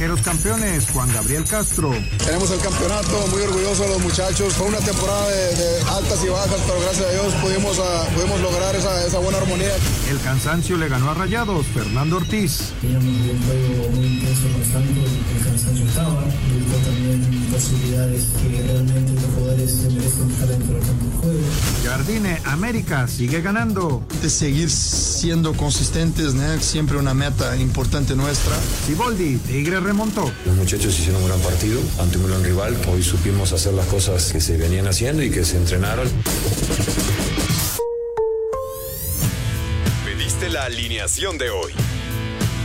Naranjeros campeones, Juan Gabriel Castro. Tenemos el campeonato, muy orgullosos de los muchachos. Fue una temporada de, de altas y bajas, pero gracias a Dios pudimos, uh, pudimos lograr esa, esa, buena armonía. El cansancio le ganó a Rayados, Fernando Ortiz. Teníamos un juego muy intenso, constante, el cansancio estaba. También posibilidades que realmente los jugadores se merecen estar dentro del campo de juego. Jardine, América sigue ganando. De seguir siendo consistentes, ¿no? siempre una meta importante nuestra. Siboldi, Tigre remontó. Los muchachos hicieron un gran partido ante un gran rival. Hoy supimos hacer las cosas que se venían haciendo y que se entrenaron. Pediste la alineación de hoy.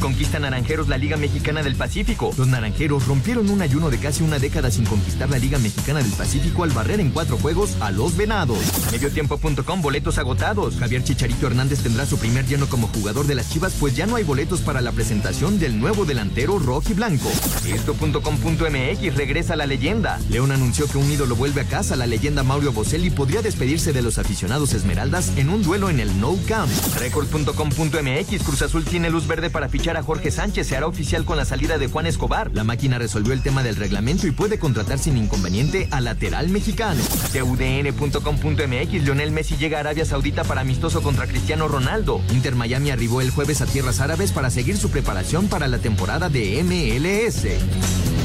Conquista Naranjeros la Liga Mexicana del Pacífico. Los Naranjeros rompieron un ayuno de casi una década sin conquistar la Liga Mexicana del Pacífico al barrer en cuatro juegos a los Venados. Mediotiempo.com boletos agotados. Javier Chicharito Hernández tendrá su primer lleno como jugador de las Chivas pues ya no hay boletos para la presentación del nuevo delantero rojo y blanco. Esto.com.mx regresa la leyenda. León anunció que un ídolo vuelve a casa. La leyenda Mauro Boselli podría despedirse de los aficionados Esmeraldas en un duelo en el No Camp. Record.com.mx Cruz Azul tiene luz verde para fichar a Jorge Sánchez. Se hará oficial con la salida de Juan Escobar. La máquina resolvió el tema del reglamento y puede contratar sin inconveniente al lateral mexicano. TUDN.com.mx Lionel Messi llega a Arabia Saudita para amistoso contra Cristiano Ronaldo. Inter Miami arribó el jueves a tierras árabes para seguir su preparación para la temporada de MLS.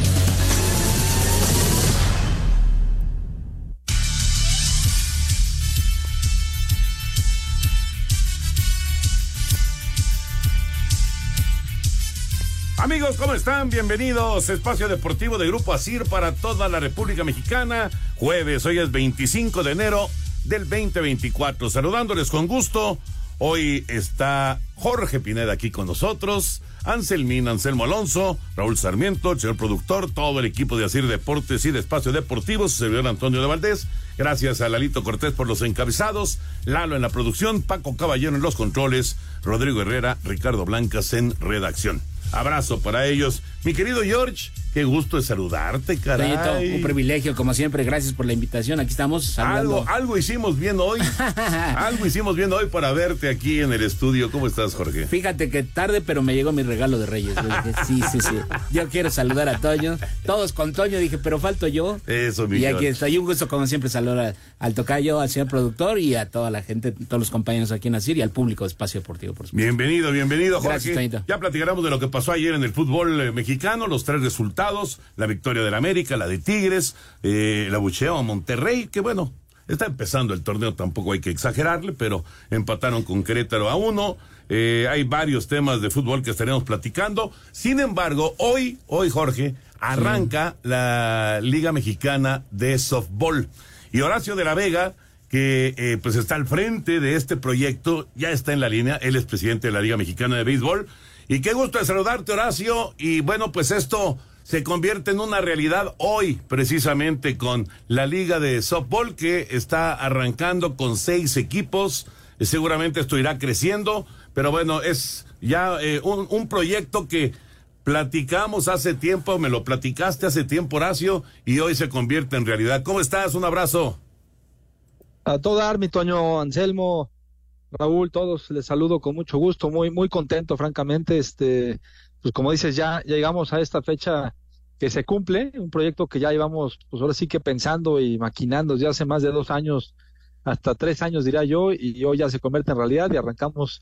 Amigos, ¿cómo están? Bienvenidos. Espacio Deportivo de Grupo Asir para toda la República Mexicana. Jueves, hoy es 25 de enero del 2024. Saludándoles con gusto. Hoy está Jorge Pineda aquí con nosotros. Anselmín, Anselmo Alonso, Raúl Sarmiento, señor productor, todo el equipo de Asir Deportes y de Espacio Deportivo, su servidor Antonio de Valdés. Gracias a Lalito Cortés por los encabezados, Lalo en la producción, Paco Caballero en los controles, Rodrigo Herrera, Ricardo Blancas en redacción. Abrazo para ellos. Mi querido George, qué gusto de saludarte, caray. Un privilegio, como siempre. Gracias por la invitación. Aquí estamos. Algo, algo hicimos bien hoy. algo hicimos bien hoy para verte aquí en el estudio. ¿Cómo estás, Jorge? Fíjate que tarde, pero me llegó mi regalo de Reyes. sí, sí, sí. Yo quiero saludar a Toño. Todos con Toño. Dije, pero falto yo. Eso, mi Y aquí está. Y un gusto, como siempre, saludar al tocayo, al señor productor y a toda la gente, todos los compañeros aquí en Asir y al público de Espacio Deportivo, por supuesto. Bienvenido, bienvenido, Jorge. Gracias, Toñito. Ya platicaremos de lo que pasó ayer en el fútbol eh, mexicano, los tres resultados, la victoria del América, la de Tigres, eh, el abucheo a Monterrey, que bueno, está empezando el torneo, tampoco hay que exagerarle, pero empataron con Querétaro a uno. Eh, hay varios temas de fútbol que estaremos platicando. Sin embargo, hoy, hoy, Jorge, arranca la Liga Mexicana de Softball. Y Horacio de la Vega, que eh, pues está al frente de este proyecto, ya está en la línea, él es presidente de la Liga Mexicana de Béisbol. Y qué gusto de saludarte, Horacio. Y bueno, pues esto se convierte en una realidad hoy, precisamente con la Liga de Softball que está arrancando con seis equipos. Eh, Seguramente esto irá creciendo, pero bueno, es ya eh, un, proyecto que platicamos hace tiempo, me lo platicaste hace tiempo, Horacio, y hoy se convierte en realidad. ¿Cómo estás? Un abrazo. A todo dar, mi Toño, Anselmo, Raúl, todos les saludo con mucho gusto, muy, muy contento, francamente. Este, pues como dices, ya llegamos a esta fecha que se cumple, un proyecto que ya llevamos, pues ahora sí que pensando y maquinando desde hace más de dos años hasta tres años, diría yo, y hoy ya se convierte en realidad y arrancamos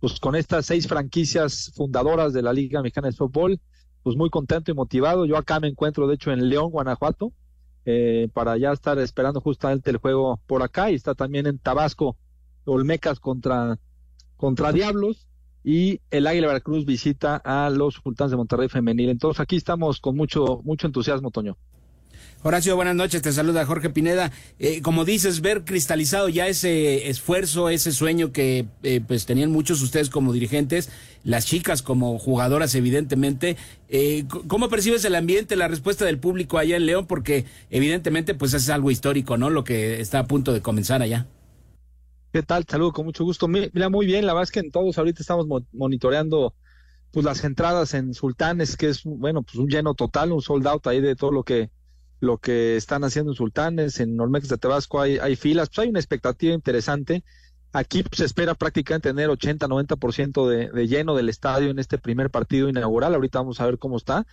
pues con estas seis franquicias fundadoras de la Liga Mexicana de Fútbol, pues muy contento y motivado. Yo acá me encuentro, de hecho, en León, Guanajuato, eh, para ya estar esperando justamente el juego por acá y está también en Tabasco, Olmecas contra, contra Diablos y el Águila Veracruz visita a los Sultanes de Monterrey Femenil. Entonces aquí estamos con mucho, mucho entusiasmo, Toño. Horacio, buenas noches, te saluda Jorge Pineda. Eh, como dices, ver cristalizado ya ese esfuerzo, ese sueño que eh, pues tenían muchos ustedes como dirigentes, las chicas como jugadoras evidentemente. Eh, ¿Cómo percibes el ambiente, la respuesta del público allá en León? Porque evidentemente pues es algo histórico, ¿no? Lo que está a punto de comenzar allá. ¿Qué tal? Saludo con mucho gusto. Mira, muy bien, la verdad es que en todos ahorita estamos monitoreando pues las entradas en Sultanes, que es, bueno, pues un lleno total, un sold out ahí de todo lo que lo que están haciendo en Sultanes, en Olmecas de Tabasco hay, hay filas, pues hay una expectativa interesante. Aquí pues, se espera prácticamente tener 80-90% de, de lleno del estadio en este primer partido inaugural. Ahorita vamos a ver cómo está.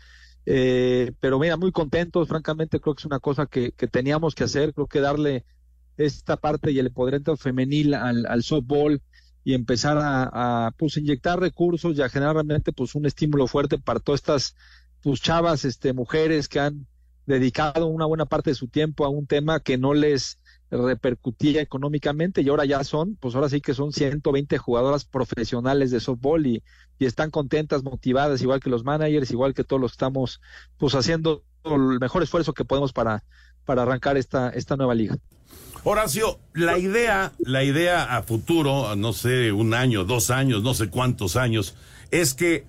Eh, pero mira, muy contentos, francamente creo que es una cosa que teníamos que hacer, creo que darle esta parte y el empoderamiento femenil al, al softball y empezar a, a, pues inyectar recursos y a generar realmente pues un estímulo fuerte para todas estas pues chavas, este mujeres que han dedicado una buena parte de su tiempo a un tema que no les repercutía económicamente y ahora ya son, pues ahora sí que son 120 jugadoras profesionales de softball y, y están contentas, motivadas, igual que los managers, igual que todos los que estamos pues haciendo el mejor esfuerzo que podemos para, para arrancar esta, esta nueva liga. Horacio, la idea, la idea a futuro, no sé, un año, dos años, no sé cuántos años, es que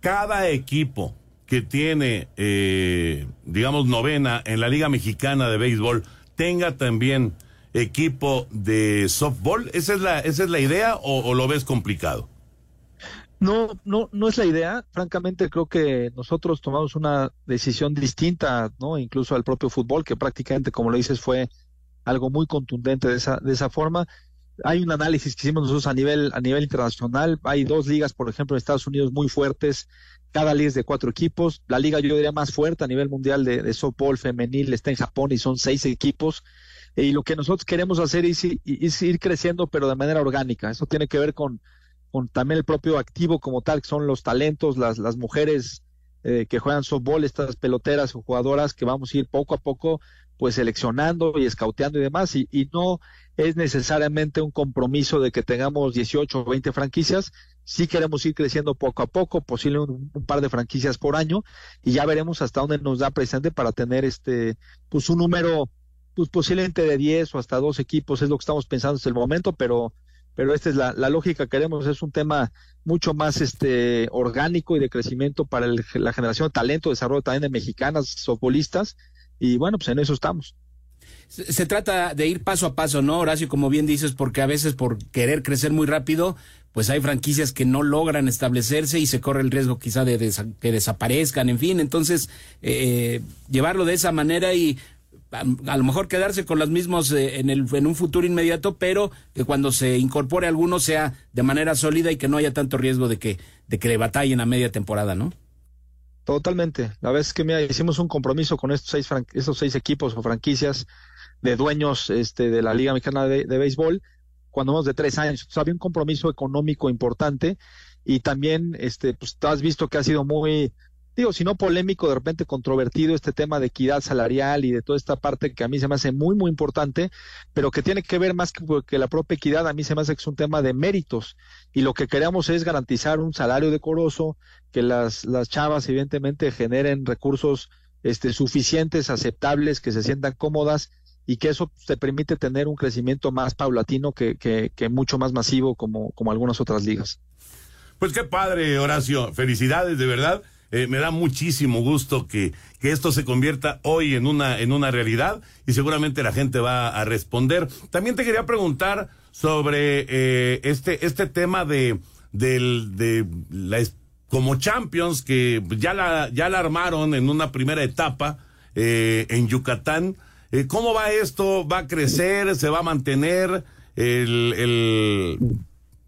cada equipo que tiene, eh, digamos, novena en la Liga Mexicana de Béisbol tenga también equipo de softball? ¿Esa es la, esa es la idea o, o, lo ves complicado? No, no, no es la idea. Francamente, creo que nosotros tomamos una decisión distinta, ¿no? Incluso al propio fútbol, que prácticamente, como lo dices, fue algo muy contundente de esa, de esa forma. Hay un análisis que hicimos nosotros a nivel, a nivel internacional. Hay dos ligas, por ejemplo, en Estados Unidos muy fuertes cada liga es de cuatro equipos. La liga, yo diría, más fuerte a nivel mundial de, de softball femenil está en Japón y son seis equipos. Y lo que nosotros queremos hacer es, ir creciendo, pero de manera orgánica. Eso tiene que ver con, con también el propio activo como tal, que son los talentos, las, las mujeres eh, que juegan softball, estas peloteras o jugadoras que vamos a ir poco a poco pues seleccionando y escauteando y demás, y, y no es necesariamente un compromiso de que tengamos 18 o 20 franquicias, sí queremos ir creciendo poco a poco, posible un, un, par de franquicias por año, y ya veremos hasta dónde nos da presente para tener este, pues un número, pues posiblemente de 10 o hasta dos equipos, es lo que estamos pensando hasta el momento, pero, pero esta es la, la lógica que queremos, es un tema mucho más este orgánico y de crecimiento para el, la generación de talento, desarrollo también de mexicanas, softbolistas, y bueno, pues en eso estamos. Se trata de ir paso a paso, ¿no, Horacio? Como bien dices, porque a veces por querer crecer muy rápido, pues hay franquicias que no logran establecerse y se corre el riesgo quizá de des que desaparezcan, en fin, entonces eh, llevarlo de esa manera y a, lo mejor quedarse con los mismos eh, en, el, en un futuro inmediato, pero que cuando se incorpore alguno sea de manera sólida y que no haya tanto riesgo de que, de que le batallen a media temporada, ¿no? Totalmente. La vez que mira, hicimos un compromiso con estos seis, estos seis equipos o franquicias de dueños este, de la Liga Mexicana de, de Béisbol, cuando menos de tres años. Entonces, había un compromiso económico importante y también, este, pues, has visto que ha sido muy, digo, si no polémico, de repente controvertido este tema de equidad salarial y de toda esta parte que a mí se me hace muy, muy importante, pero que tiene que ver más que, la propia equidad, a mí se me hace que es un tema de méritos y lo que queremos es garantizar un salario decoroso, que las, las chavas evidentemente generen recursos este, suficientes, aceptables, que se sientan cómodas y que eso te permite tener un crecimiento más paulatino que, que, que mucho más masivo como, como algunas otras ligas. Pues qué padre, Horacio. Felicidades, de verdad. Eh, me da muchísimo gusto que, que esto se convierta hoy en una, en una realidad y seguramente la gente va a responder. También te quería preguntar sobre eh, este, este tema de, de la, como Champions, que ya la, ya armaron en una primera etapa eh, en Yucatán. ¿Cómo va esto? ¿Va a crecer? ¿Se va a mantener? El, el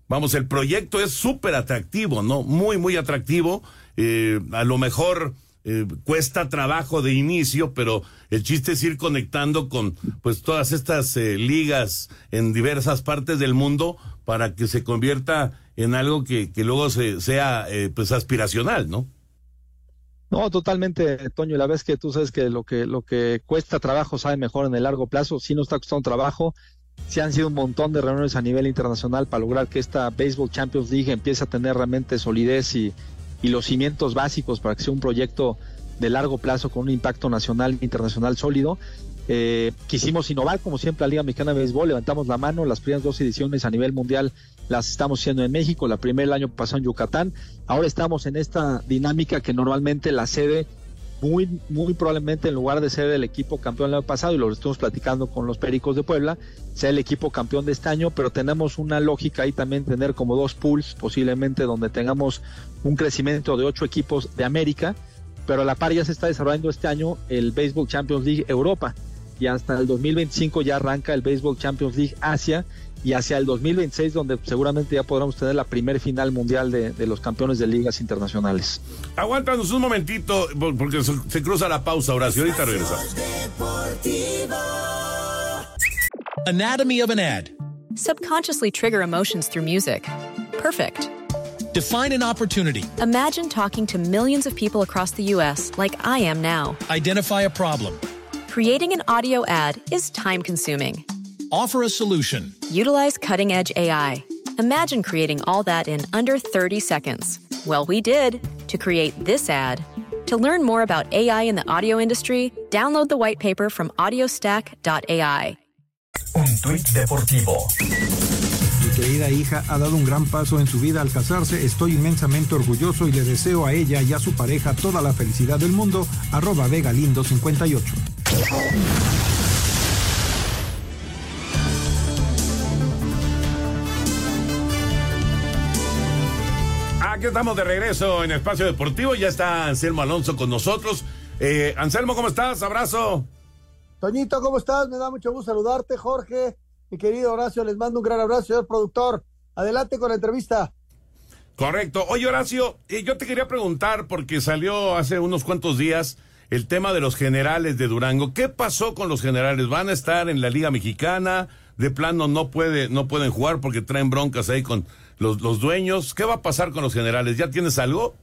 vamos, el proyecto es súper atractivo, ¿no? Muy, muy atractivo. Eh, a lo mejor eh, cuesta trabajo de inicio, pero el chiste es ir conectando con pues todas estas eh, ligas en diversas partes del mundo para que se convierta en algo que, que luego se, sea eh, pues aspiracional, ¿no? No, totalmente, Toño. La vez que tú sabes que lo que lo que cuesta trabajo sabe mejor en el largo plazo, sí no está costando trabajo. Sí han sido un montón de reuniones a nivel internacional para lograr que esta Baseball Champions League empiece a tener realmente solidez y, y los cimientos básicos para que sea un proyecto de largo plazo con un impacto nacional e internacional sólido. Eh, quisimos innovar, como siempre, la Liga Mexicana de Béisbol, levantamos la mano, las primeras dos ediciones a nivel mundial las estamos haciendo en México, la primera el año pasado en Yucatán, ahora estamos en esta dinámica que normalmente la sede, muy, muy probablemente en lugar de ser el equipo campeón el año pasado, y lo estamos platicando con los Pericos de Puebla, sea el equipo campeón de este año, pero tenemos una lógica ahí también tener como dos pools, posiblemente donde tengamos un crecimiento de ocho equipos de América, pero a la par ya se está desarrollando este año el Baseball Champions League Europa y hasta el 2025 ya arranca el Baseball Champions League Asia y hacia el 2026 donde seguramente ya podremos tener la primer final mundial de, de los campeones de ligas internacionales. Aguántanos un momentito porque se, se cruza la pausa, Horacio. Ahorita regresamos. Anatomy of an ad. Subconsciously trigger emotions through music. Perfect. Define an opportunity. Imagine talking to millions of people across the U.S. like I am now. Identify a problem. Creating an audio ad is time consuming. Offer a solution. Utilize cutting edge AI. Imagine creating all that in under 30 seconds. Well, we did to create this ad. To learn more about AI in the audio industry, download the white paper from audiostack.ai. Un tuit deportivo. Mi querida hija ha dado un gran paso en su vida al casarse. Estoy inmensamente orgulloso y le deseo a ella y a su pareja toda la felicidad del mundo. Arroba Vega Lindo 58. Aquí estamos de regreso en Espacio Deportivo. Ya está Anselmo Alonso con nosotros. Eh, Anselmo, ¿cómo estás? Abrazo. Toñito, ¿cómo estás? Me da mucho gusto saludarte, Jorge. Mi querido Horacio, les mando un gran abrazo, señor productor. Adelante con la entrevista. Correcto. Oye, Horacio, eh, yo te quería preguntar, porque salió hace unos cuantos días el tema de los generales de Durango. ¿Qué pasó con los generales? ¿Van a estar en la Liga Mexicana? De plano no puede, no pueden jugar porque traen broncas ahí con los, los dueños. ¿Qué va a pasar con los generales? ¿Ya tienes algo?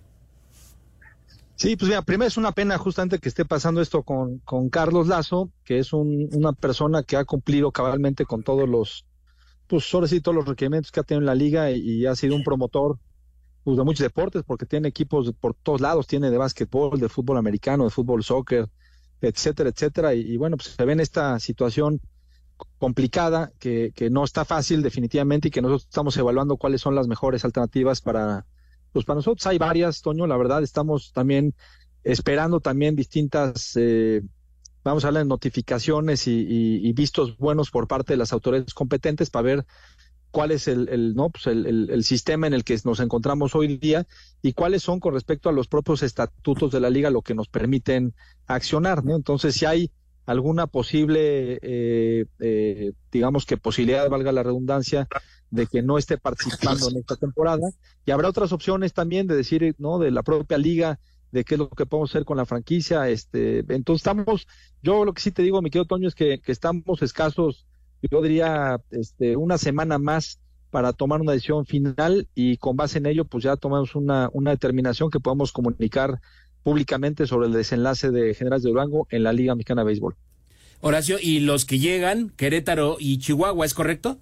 Sí, pues mira, primero es una pena justamente que esté pasando esto con, con Carlos Lazo, que es un, una persona que ha cumplido cabalmente con todos los, pues ahora sí, todos los requerimientos que ha tenido en la liga y, y ha sido un promotor pues, de muchos deportes, porque tiene equipos por todos lados, tiene de básquetbol, de fútbol americano, de fútbol soccer, etcétera, etcétera. Y, y bueno, pues se ve en esta situación complicada, que, que no está fácil definitivamente y que nosotros estamos evaluando cuáles son las mejores alternativas para, pues para nosotros hay varias, Toño, la verdad estamos también esperando también distintas, eh, vamos a hablar notificaciones y, vistos buenos por parte de las autoridades competentes para ver cuál es el, el no pues el, el, el, sistema en el que nos encontramos hoy día y cuáles son con respecto a los propios estatutos de la liga lo que nos permiten accionar, ¿no? Entonces, si hay alguna posible, eh, eh, digamos que posibilidad, valga la redundancia, de que no esté participando en esta temporada. Y habrá otras opciones también de decir, ¿no? De la propia liga, de qué es lo que podemos hacer con la franquicia. Este, entonces estamos, yo lo que sí te digo, mi querido Toño, es que, que estamos escasos, yo diría, este, una semana más para tomar una decisión final y con base en ello, pues ya tomamos una, una determinación que podamos comunicar públicamente sobre el desenlace de Generales de Durango en la Liga Mexicana de Béisbol. Horacio, ¿y los que llegan, Querétaro y Chihuahua, es correcto?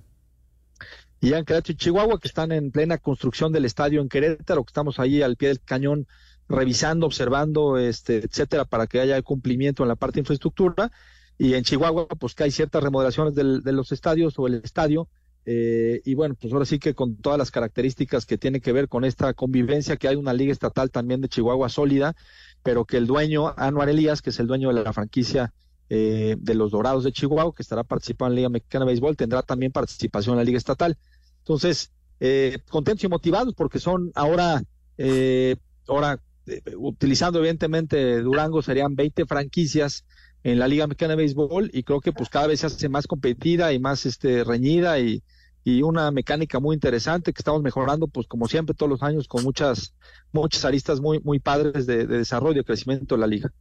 En Querétaro y Chihuahua, que están en plena construcción del estadio en Querétaro, que estamos ahí al pie del cañón revisando, observando, este, etcétera, para que haya cumplimiento en la parte de infraestructura. Y en Chihuahua, pues que hay ciertas remodelaciones del, de los estadios o el estadio. Eh, y bueno, pues ahora sí que con todas las características que tiene que ver con esta convivencia, que hay una liga estatal también de Chihuahua sólida, pero que el dueño, Anuar Elías, que es el dueño de la franquicia eh, de los Dorados de Chihuahua, que estará participando en la Liga Mexicana de Béisbol, tendrá también participación en la Liga Estatal. Entonces, eh, contentos y motivados porque son ahora, eh, ahora eh, utilizando evidentemente Durango, serían 20 franquicias en la Liga Mexicana de Béisbol y creo que pues cada vez se hace más competida y más este reñida y, y una mecánica muy interesante que estamos mejorando, pues como siempre todos los años con muchas muchas aristas muy muy padres de, de desarrollo y crecimiento de la liga.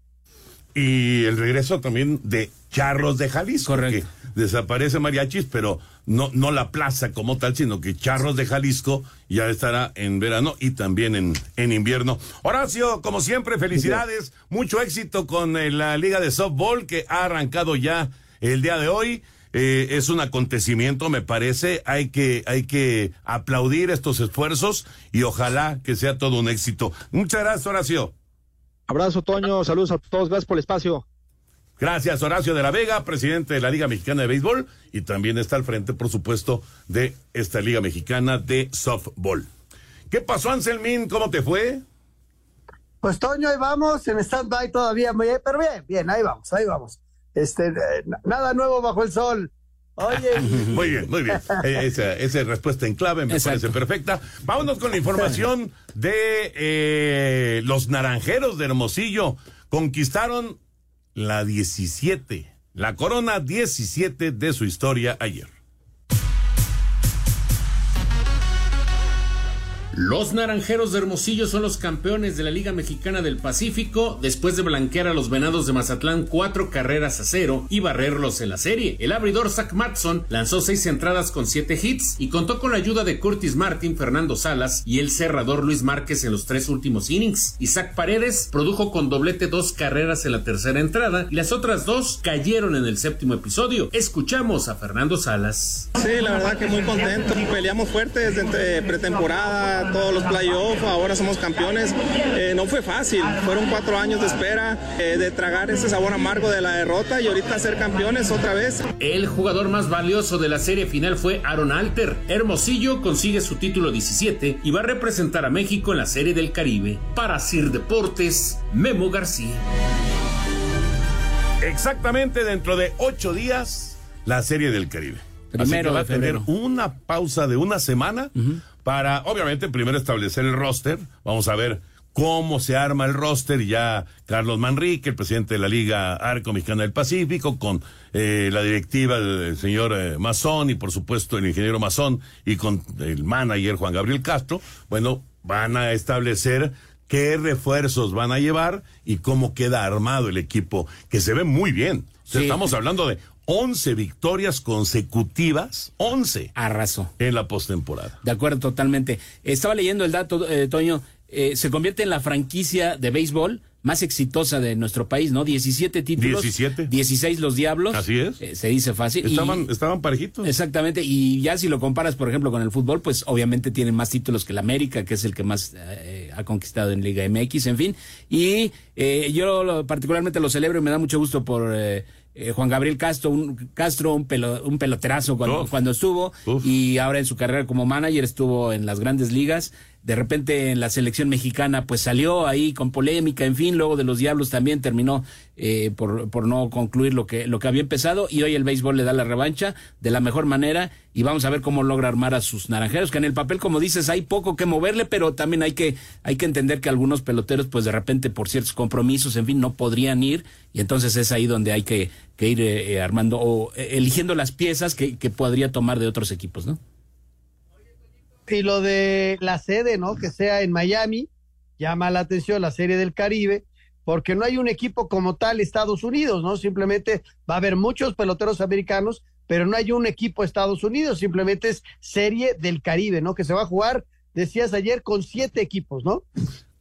Y el regreso también de Charros de Jalisco. Que desaparece Mariachis, pero no, no la plaza como tal, sino que Charros de Jalisco ya estará en verano y también en, en invierno. Horacio, como siempre, felicidades. Mucho éxito con eh, la Liga de Softball que ha arrancado ya el día de hoy. Eh, es un acontecimiento, me parece. Hay que, hay que aplaudir estos esfuerzos y ojalá que sea todo un éxito. Muchas gracias, Horacio. Abrazo, Toño. Saludos a todos. Gracias por el espacio. Gracias, Horacio de la Vega, presidente de la Liga Mexicana de Béisbol, y también está al frente, por supuesto, de esta Liga Mexicana de Softball. ¿Qué pasó, Anselmín? ¿Cómo te fue? Pues Toño, ahí vamos, en stand-by todavía, pero bien, bien, ahí vamos, ahí vamos. Este, eh, nada nuevo bajo el sol. Oye. muy bien, muy bien. Eh, esa, esa, respuesta en clave me parece perfecta. Vámonos con la información de eh, los naranjeros de Hermosillo. Conquistaron la 17, la corona 17 de su historia ayer. Los Naranjeros de Hermosillo son los campeones de la Liga Mexicana del Pacífico después de blanquear a los Venados de Mazatlán cuatro carreras a cero y barrerlos en la serie. El abridor Zach Matson lanzó seis entradas con siete hits y contó con la ayuda de Curtis Martin, Fernando Salas y el cerrador Luis Márquez en los tres últimos innings. Isaac Paredes produjo con doblete dos carreras en la tercera entrada y las otras dos cayeron en el séptimo episodio. Escuchamos a Fernando Salas. Sí, la verdad que muy contento. Peleamos fuerte desde pretemporada todos los playoffs, ahora somos campeones. Eh, no fue fácil, fueron cuatro años de espera, eh, de tragar ese sabor amargo de la derrota y ahorita ser campeones otra vez. El jugador más valioso de la serie final fue Aaron Alter. Hermosillo consigue su título 17 y va a representar a México en la serie del Caribe. Para Sir Deportes, Memo García. Exactamente dentro de ocho días, la serie del Caribe. Primero va a tener una pausa de una semana para, obviamente, primero establecer el roster. Vamos a ver cómo se arma el roster. Ya Carlos Manrique, el presidente de la Liga Arco Mexicana del Pacífico, con eh, la directiva del señor eh, Mazón y, por supuesto, el ingeniero Mazón y con el manager Juan Gabriel Castro. Bueno, van a establecer qué refuerzos van a llevar y cómo queda armado el equipo, que se ve muy bien. Estamos hablando de 11 victorias consecutivas, 11. Arraso. En la postemporada. De acuerdo, totalmente. Estaba leyendo el dato, eh, Toño, eh, se convierte en la franquicia de béisbol más exitosa de nuestro país, ¿no? 17 títulos. 17. 16 los Diablos. Así es. Eh, se dice fácil. Estaban, estaban parejitos. Exactamente. Y ya si lo comparas, por ejemplo, con el fútbol, pues obviamente tienen más títulos que el América, que es el que más ha conquistado en Liga MX, en fin. Y yo particularmente lo celebro y me da mucho gusto por eh, Juan Gabriel Castro, un, Castro, un, un peloterazo cuando, cuando estuvo, y ahora en su carrera como manager estuvo en las grandes ligas de repente en la selección mexicana pues salió ahí con polémica, en fin, luego de los Diablos también terminó eh, por, por no concluir lo que, lo que había empezado y hoy el béisbol le da la revancha de la mejor manera y vamos a ver cómo logra armar a sus naranjeros, que en el papel, como dices, hay poco que moverle, pero también hay que, hay que entender que algunos peloteros pues de repente por ciertos compromisos, en fin, no podrían ir y entonces es ahí donde hay que, que ir eh, armando o eh, eligiendo las piezas que, que podría tomar de otros equipos, ¿no? Y lo de la sede, ¿no? Que sea en Miami, llama la atención la Serie del Caribe, porque no hay un equipo como tal Estados Unidos, ¿no? Simplemente va a haber muchos peloteros americanos, pero no hay un equipo Estados Unidos, simplemente es Serie del Caribe, ¿no? Que se va a jugar, decías ayer, con siete equipos, ¿no?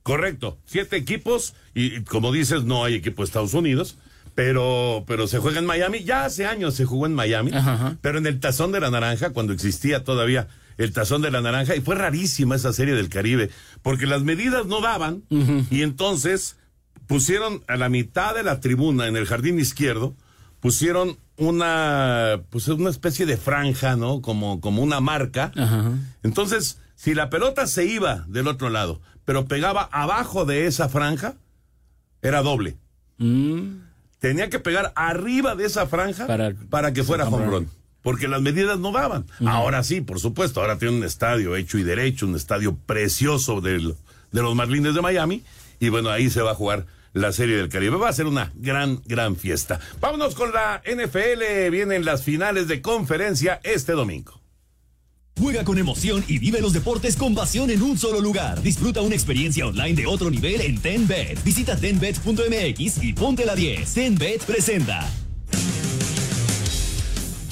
Correcto, siete equipos, y como dices, no hay equipo Estados Unidos pero, pero se juega en Miami. Ya hace años se jugó en Miami, pero en el Tazón de la Naranja, cuando existía todavía el tazón de la naranja y fue rarísima esa serie del Caribe porque las medidas no daban y entonces pusieron a la mitad de la tribuna en el jardín izquierdo pusieron una pues una especie de franja, ¿no? Como como una marca. Entonces, si la pelota se iba del otro lado, pero pegaba abajo de esa franja, era doble. Mm. Tenía que pegar arriba de esa franja para, que fuera home run porque las medidas no daban. Ahora sí, por supuesto, ahora tiene un estadio hecho y derecho, un estadio precioso de los Marlines de Miami, y bueno, ahí se va a jugar la Serie del Caribe. Va a ser una gran, gran fiesta. Vámonos con la NFL, vienen las finales de conferencia este domingo. Juega con emoción y vive los deportes con pasión en un solo lugar. Disfruta una experiencia online de otro nivel en TenBet. Visita tenbet.mx y ponte la 10. TenBet presenta.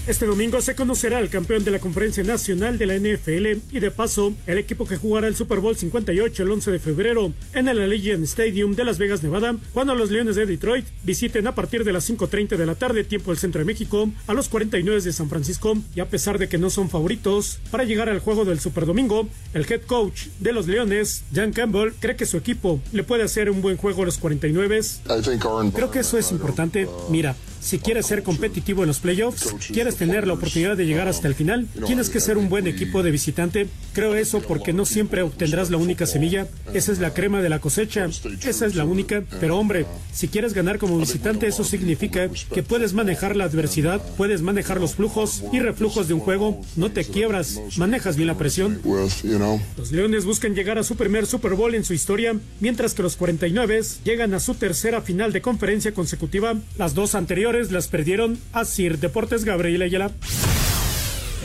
Este domingo se conocerá el campeón de la Conferencia Nacional de la NFL y de paso el equipo que jugará el Super Bowl 58 el 11 de febrero en el Allegiant Stadium de Las Vegas, Nevada, cuando los Leones de Detroit visiten a partir de las 5.30 de la tarde tiempo del centro de México a los 49 de San Francisco y a pesar de que no son favoritos para llegar al juego del Super Domingo, el head coach de los Leones, Jan Campbell, cree que su equipo le puede hacer un buen juego a los 49. Creo que eso es importante. Mira, si quieres ser competitivo en los playoffs, quieres tener la oportunidad de llegar hasta el final, tienes que ser un buen equipo de visitante. Creo eso porque no siempre obtendrás la única semilla. Esa es la crema de la cosecha. Esa es la única. Pero hombre, si quieres ganar como visitante, eso significa que puedes manejar la adversidad, puedes manejar los flujos y reflujos de un juego. No te quiebras, manejas bien la presión. Los Leones buscan llegar a su primer Super Bowl en su historia, mientras que los 49 llegan a su tercera final de conferencia consecutiva. Las dos anteriores las perdieron a Sir Deportes Gabriel Ayala.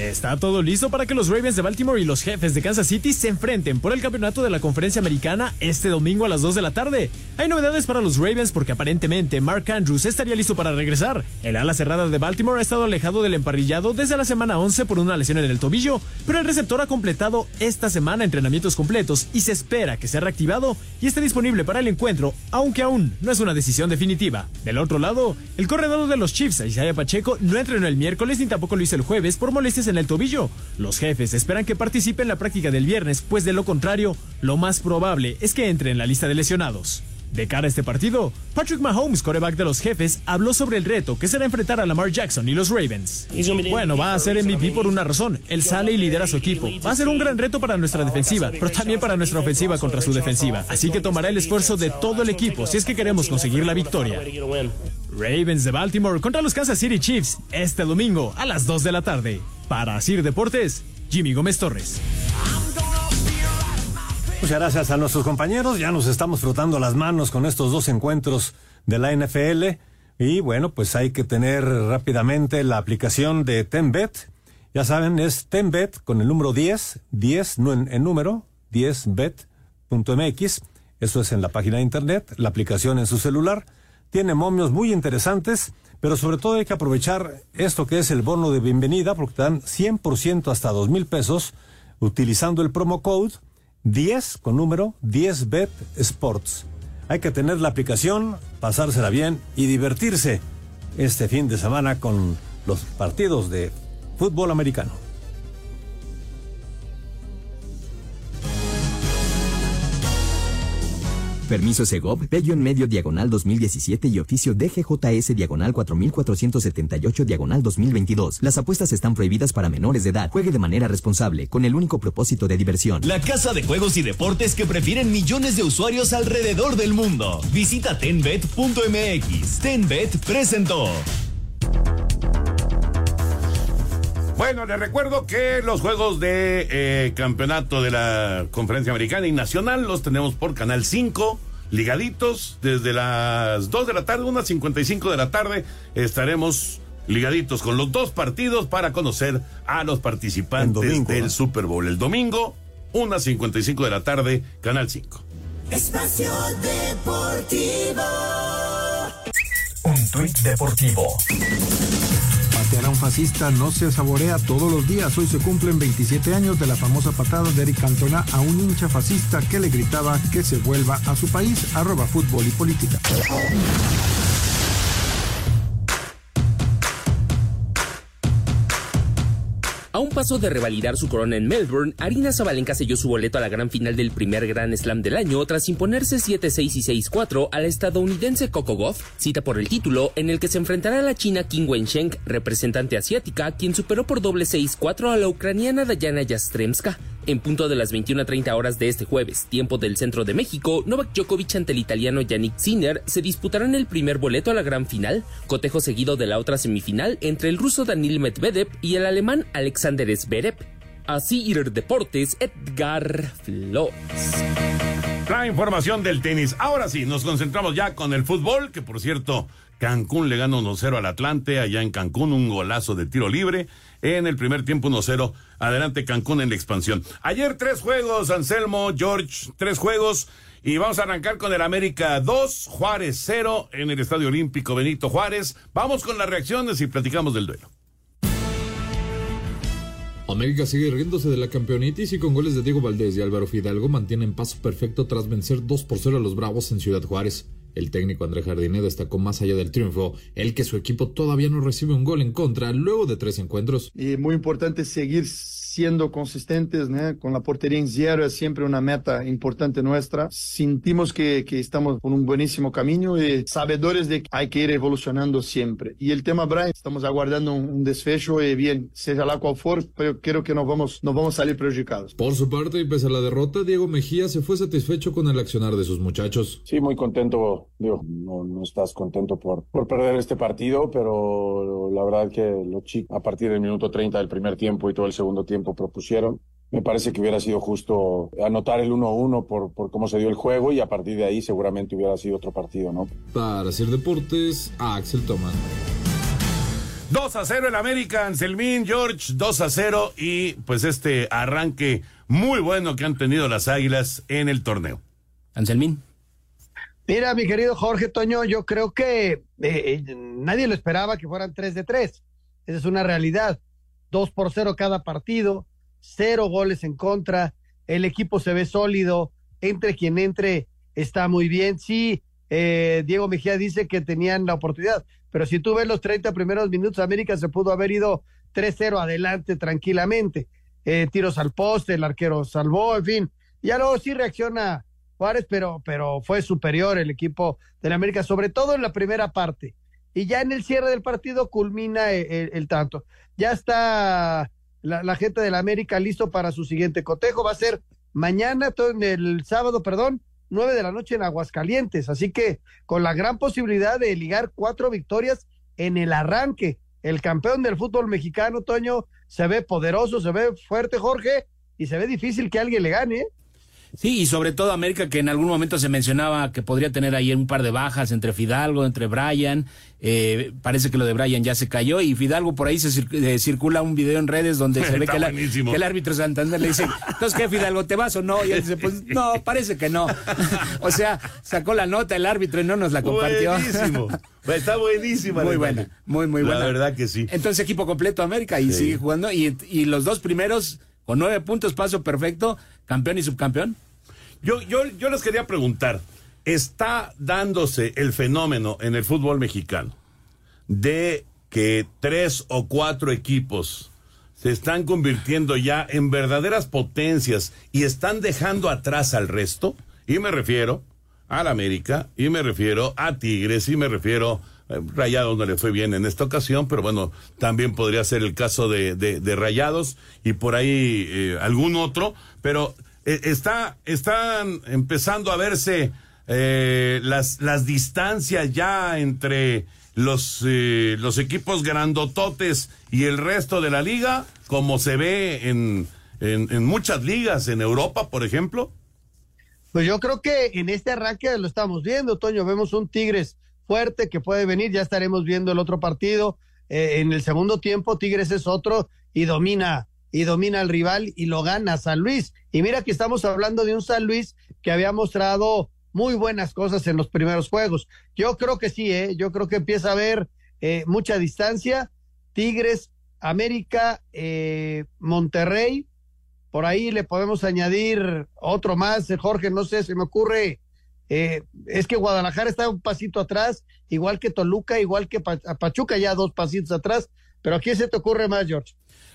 Está todo listo para que los Ravens de Baltimore y los jefes de Kansas City se enfrenten por el campeonato de la conferencia americana este domingo a las 2 de la tarde. Hay novedades para los Ravens porque aparentemente Mark Andrews estaría listo para regresar. El ala cerrada de Baltimore ha estado alejado del emparrillado desde la semana 11 por una lesión en el tobillo, pero el receptor ha completado esta semana entrenamientos completos y se espera que sea reactivado y esté disponible para el encuentro, aunque aún no es una decisión definitiva. Del otro lado, el corredor de los Chiefs, Isaiah Pacheco, no entrenó el miércoles ni tampoco lo hizo el jueves por molestias en el tobillo. Los jefes esperan que participe en la práctica del viernes, pues de lo contrario, lo más probable es que entre en la lista de lesionados. De cara a este partido, Patrick Mahomes, coreback de los jefes, habló sobre el reto que será enfrentar a Lamar Jackson y los Ravens. Bueno, va a ser MVP por una razón. Él sale y lidera a su equipo. Va a ser un gran reto para nuestra defensiva, pero también para nuestra ofensiva contra su defensiva. Así que tomará el esfuerzo de todo el equipo si es que queremos conseguir la victoria. Ravens de Baltimore contra los Kansas City Chiefs este domingo a las 2 de la tarde. Para Sir Deportes, Jimmy Gómez Torres. Muchas gracias a nuestros compañeros. Ya nos estamos frotando las manos con estos dos encuentros de la NFL. Y bueno, pues hay que tener rápidamente la aplicación de Tenbet. Ya saben, es Tenbet con el número 10, 10 no en, en número, 10bet.mx. Eso es en la página de internet, la aplicación en su celular. Tiene momios muy interesantes, pero sobre todo hay que aprovechar esto que es el bono de bienvenida, porque te dan 100% hasta dos mil pesos utilizando el promo code 10 con número 10bet Sports. Hay que tener la aplicación, pasársela bien y divertirse este fin de semana con los partidos de fútbol americano. Permiso Segov, Bello en medio diagonal 2017 y oficio DGJS diagonal 4478 diagonal 2022. Las apuestas están prohibidas para menores de edad. Juegue de manera responsable, con el único propósito de diversión. La casa de juegos y deportes que prefieren millones de usuarios alrededor del mundo. Visita tenbet.mx. Tenbet presentó. Bueno, les recuerdo que los juegos de eh, campeonato de la conferencia americana y nacional los tenemos por Canal 5, ligaditos, desde las 2 de la tarde, unas 55 de la tarde, estaremos ligaditos con los dos partidos para conocer a los participantes domingo, del ¿no? Super Bowl. El domingo, unas 55 de la tarde, Canal 5. Espacio Deportivo. Un tuit deportivo. Patear a un fascista no se saborea todos los días. Hoy se cumplen 27 años de la famosa patada de Eric Cantona a un hincha fascista que le gritaba que se vuelva a su país. Arroba fútbol y política. A un paso de revalidar su corona en Melbourne, Arina Zabalenka selló su boleto a la gran final del primer Grand Slam del año tras imponerse 7-6 y 6-4 a la estadounidense Coco Gauff, cita por el título, en el que se enfrentará a la china Qin Wensheng, representante asiática, quien superó por doble 6-4 a la ucraniana Dayana Yastremska. En punto de las 21.30 horas de este jueves, tiempo del centro de México, Novak Djokovic ante el italiano Yannick Sinner se disputarán el primer boleto a la gran final, cotejo seguido de la otra semifinal entre el ruso Danil Medvedev y el alemán Alexander Zverev. Así Ir Deportes, Edgar Flores. La información del tenis. Ahora sí, nos concentramos ya con el fútbol, que por cierto Cancún le gana 1-0 al Atlante, allá en Cancún un golazo de tiro libre. En el primer tiempo 1-0, adelante Cancún en la expansión. Ayer tres juegos, Anselmo, George, tres juegos. Y vamos a arrancar con el América 2, Juárez 0 en el Estadio Olímpico Benito Juárez. Vamos con las reacciones y platicamos del duelo. América sigue riéndose de la campeonitis y con goles de Diego Valdés y Álvaro Fidalgo mantienen paso perfecto tras vencer 2 por 0 a los Bravos en Ciudad Juárez. El técnico André Jardine destacó más allá del triunfo, el que su equipo todavía no recibe un gol en contra luego de tres encuentros. Y muy importante seguir siendo consistentes, con la portería en cero es siempre una meta importante nuestra. Sentimos que, que, estamos por un buenísimo camino y sabedores de que hay que ir evolucionando siempre. Y el tema Brian, estamos aguardando un, un desfecho y bien, sea la cual for, pero creo que nos vamos, nos vamos a salir perjudicados. Por su parte, y pese a la derrota, Diego Mejía se fue satisfecho con el accionar de sus muchachos. Sí, muy contento. Digo, no, no estás contento por, por perder este partido, pero la verdad que los chicos, a partir del minuto 30 del primer tiempo y todo el segundo tiempo, propusieron. Me parece que hubiera sido justo anotar el 1-1 por, por cómo se dio el juego y a partir de ahí seguramente hubiera sido otro partido, ¿no? Para hacer deportes, Axel Tomás. 2 a 0 el América, Anselmín, George, 2 a 0 y pues este arranque muy bueno que han tenido las Águilas en el torneo. Anselmín. Mira, mi querido Jorge Toño, yo creo que eh, nadie lo esperaba que fueran 3 de 3. Esa es una realidad. 2 por 0 cada partido, cero goles en contra, el equipo se ve sólido, entre quien entre está muy bien. Sí, eh, Diego Mejía dice que tenían la oportunidad, pero si tú ves los 30 primeros minutos, América se pudo haber ido 3-0 adelante tranquilamente. Eh, tiros al poste, el arquero salvó, en fin. Ya luego sí reacciona Juárez, pero, pero fue superior el equipo de la América, sobre todo en la primera parte. Y ya en el cierre del partido culmina el, el tanto ya está la, gente de la América listo para su siguiente cotejo. Va a ser mañana, el sábado, perdón, nueve de la noche en Aguascalientes. Así que con la gran posibilidad de ligar cuatro victorias en el arranque. El campeón del fútbol mexicano, Toño, se ve poderoso, se ve fuerte, Jorge, y se ve difícil que alguien le gane. Sí, y sobre todo América, que en algún momento se mencionaba que podría tener ahí un par de bajas entre Fidalgo, entre Brian. Eh, parece que lo de Brian ya se cayó y Fidalgo por ahí se eh, circula un video en redes donde se ve que, el árbitro Santander le dice, entonces qué Fidalgo, ¿te vas o no? Y él dice, pues no, parece que no. o sea, sacó la nota el árbitro y no nos la compartió. Buenísimo. Está buenísima. Muy buena, muy, muy buena. La verdad que sí. Entonces equipo completo América y sigue jugando y, y los dos primeros con nueve puntos, paso perfecto, campeón y subcampeón. Yo, yo, yo les quería preguntar, ¿está dándose el fenómeno en el fútbol mexicano de que tres o cuatro equipos se están convirtiendo ya en verdaderas potencias y están dejando atrás al resto? Y me refiero al América, y me refiero a Tigres, y me refiero Rayados no le fue bien en esta ocasión, pero bueno, también podría ser el caso de, de, Rayados y por ahí eh, algún otro, pero eh, está, están empezando a verse las, las distancias ya entre los, los equipos grandototes y el resto de la liga, como se ve en, en, en muchas ligas, en Europa, por ejemplo. Pues yo creo que en este arranque lo estamos viendo, Toño, vemos un Tigres fuerte que puede venir. Ya estaremos viendo el otro partido. Eh, en el segundo tiempo, Tigres es otro y domina, y domina al rival y lo gana San Luis. Y mira que estamos hablando de un San Luis que había mostrado muy buenas cosas en los primeros juegos. Yo creo que sí, ¿eh? yo creo que empieza a haber eh, mucha distancia. Tigres, América, eh, Monterrey, por ahí le podemos añadir otro más, Jorge, no sé, se me ocurre eh, es que Guadalajara está un pasito atrás, igual que Toluca, igual que Pachuca, ya dos pasitos atrás. Pero ¿a se te ocurre más, George?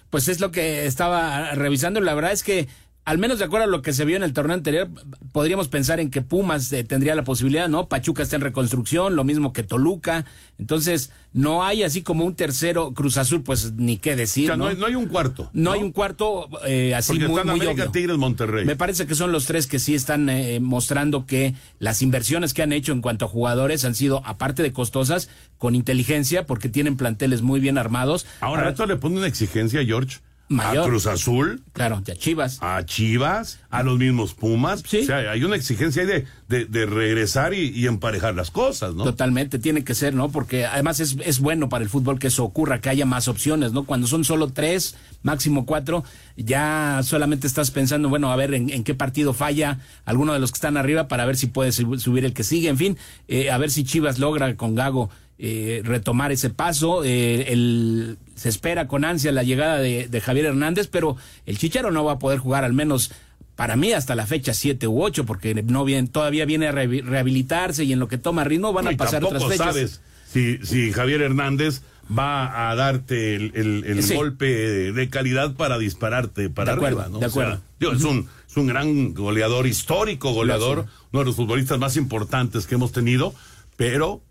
Pues es lo que estaba revisando. La verdad es que al menos de acuerdo a lo que se vio en el torneo anterior, podríamos pensar en que Pumas eh, tendría la posibilidad, ¿no? Pachuca está en reconstrucción, lo mismo que Toluca. Entonces, no hay así como un tercero Cruz Azul, pues ni qué decir. ¿no? No, hay, un cuarto. No, hay un cuarto eh, así muy, están América, Tigres, Monterrey. Me parece que son los tres que sí están eh, mostrando que las inversiones que han hecho en cuanto a jugadores han sido, aparte de costosas, con inteligencia, porque tienen planteles muy bien armados. Ahora, esto le pone una exigencia, George Mayor. a Cruz Azul, Claro, ya Chivas. a Chivas, a los mismos Pumas. O sea, hay una exigencia ahí de, de, de regresar y, y emparejar las cosas, ¿no? Totalmente, tiene que ser, ¿no? Porque además es, es bueno para el fútbol que eso ocurra, que haya más opciones, ¿no? Cuando son solo tres, máximo cuatro, ya solamente estás pensando, bueno, a ver en, en qué partido falla alguno de los que están arriba para ver si puede sub- subir el que sigue, en fin, eh, a ver si Chivas logra con Gago eh, retomar ese paso. eh, el, se espera con ansia la llegada de, de Javier Hernández, pero el Chicharo no va a poder jugar al menos para mí hasta la fecha 7 u 8, porque no bien, todavía viene a rehabi- rehabilitarse y en lo que toma ritmo van No, a pasar otras tampoco fechas. sabes si, si Javier Hernández va a darte el, el- el Sí. golpe de calidad para dispararte para De acuerdo, arriba, ¿no? de O sea, acuerdo. digo, es, un, es un gran goleador, histórico goleador, uno de los futbolistas más importantes que hemos tenido, pero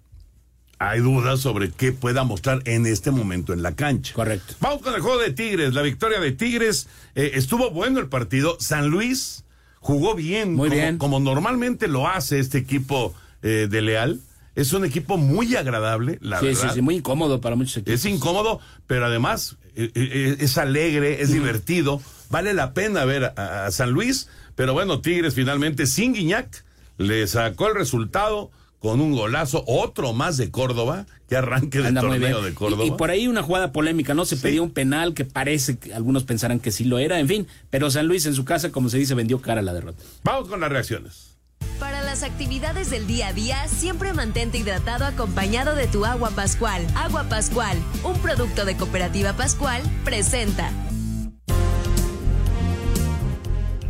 hay dudas sobre qué pueda mostrar en este momento en la cancha. Correcto. Vamos con el juego de Tigres, la victoria de Tigres. eh, estuvo bueno el partido. San Luis jugó bien, Muy como, bien. como normalmente lo hace este equipo eh, de Leal. Es un equipo muy agradable, la sí, verdad. sí, sí, muy incómodo para muchos equipos. Es incómodo, pero además eh, es alegre, es divertido. Vale la pena ver a, a San Luis, pero bueno, Tigres finalmente sin Guiñac le sacó el resultado con un golazo, otro más de Córdoba, que arranque del Anda torneo bien. de Córdoba. Y, y por ahí una jugada polémica, ¿no? Se pedía un penal que parece que algunos pensarán que sí lo era, en fin. Pero San Luis en su casa, como se dice, vendió cara a la derrota. Vamos con las reacciones. Para las actividades del día a día, siempre mantente hidratado acompañado de tu agua Pascual. Agua Pascual, un producto de Cooperativa Pascual, presenta.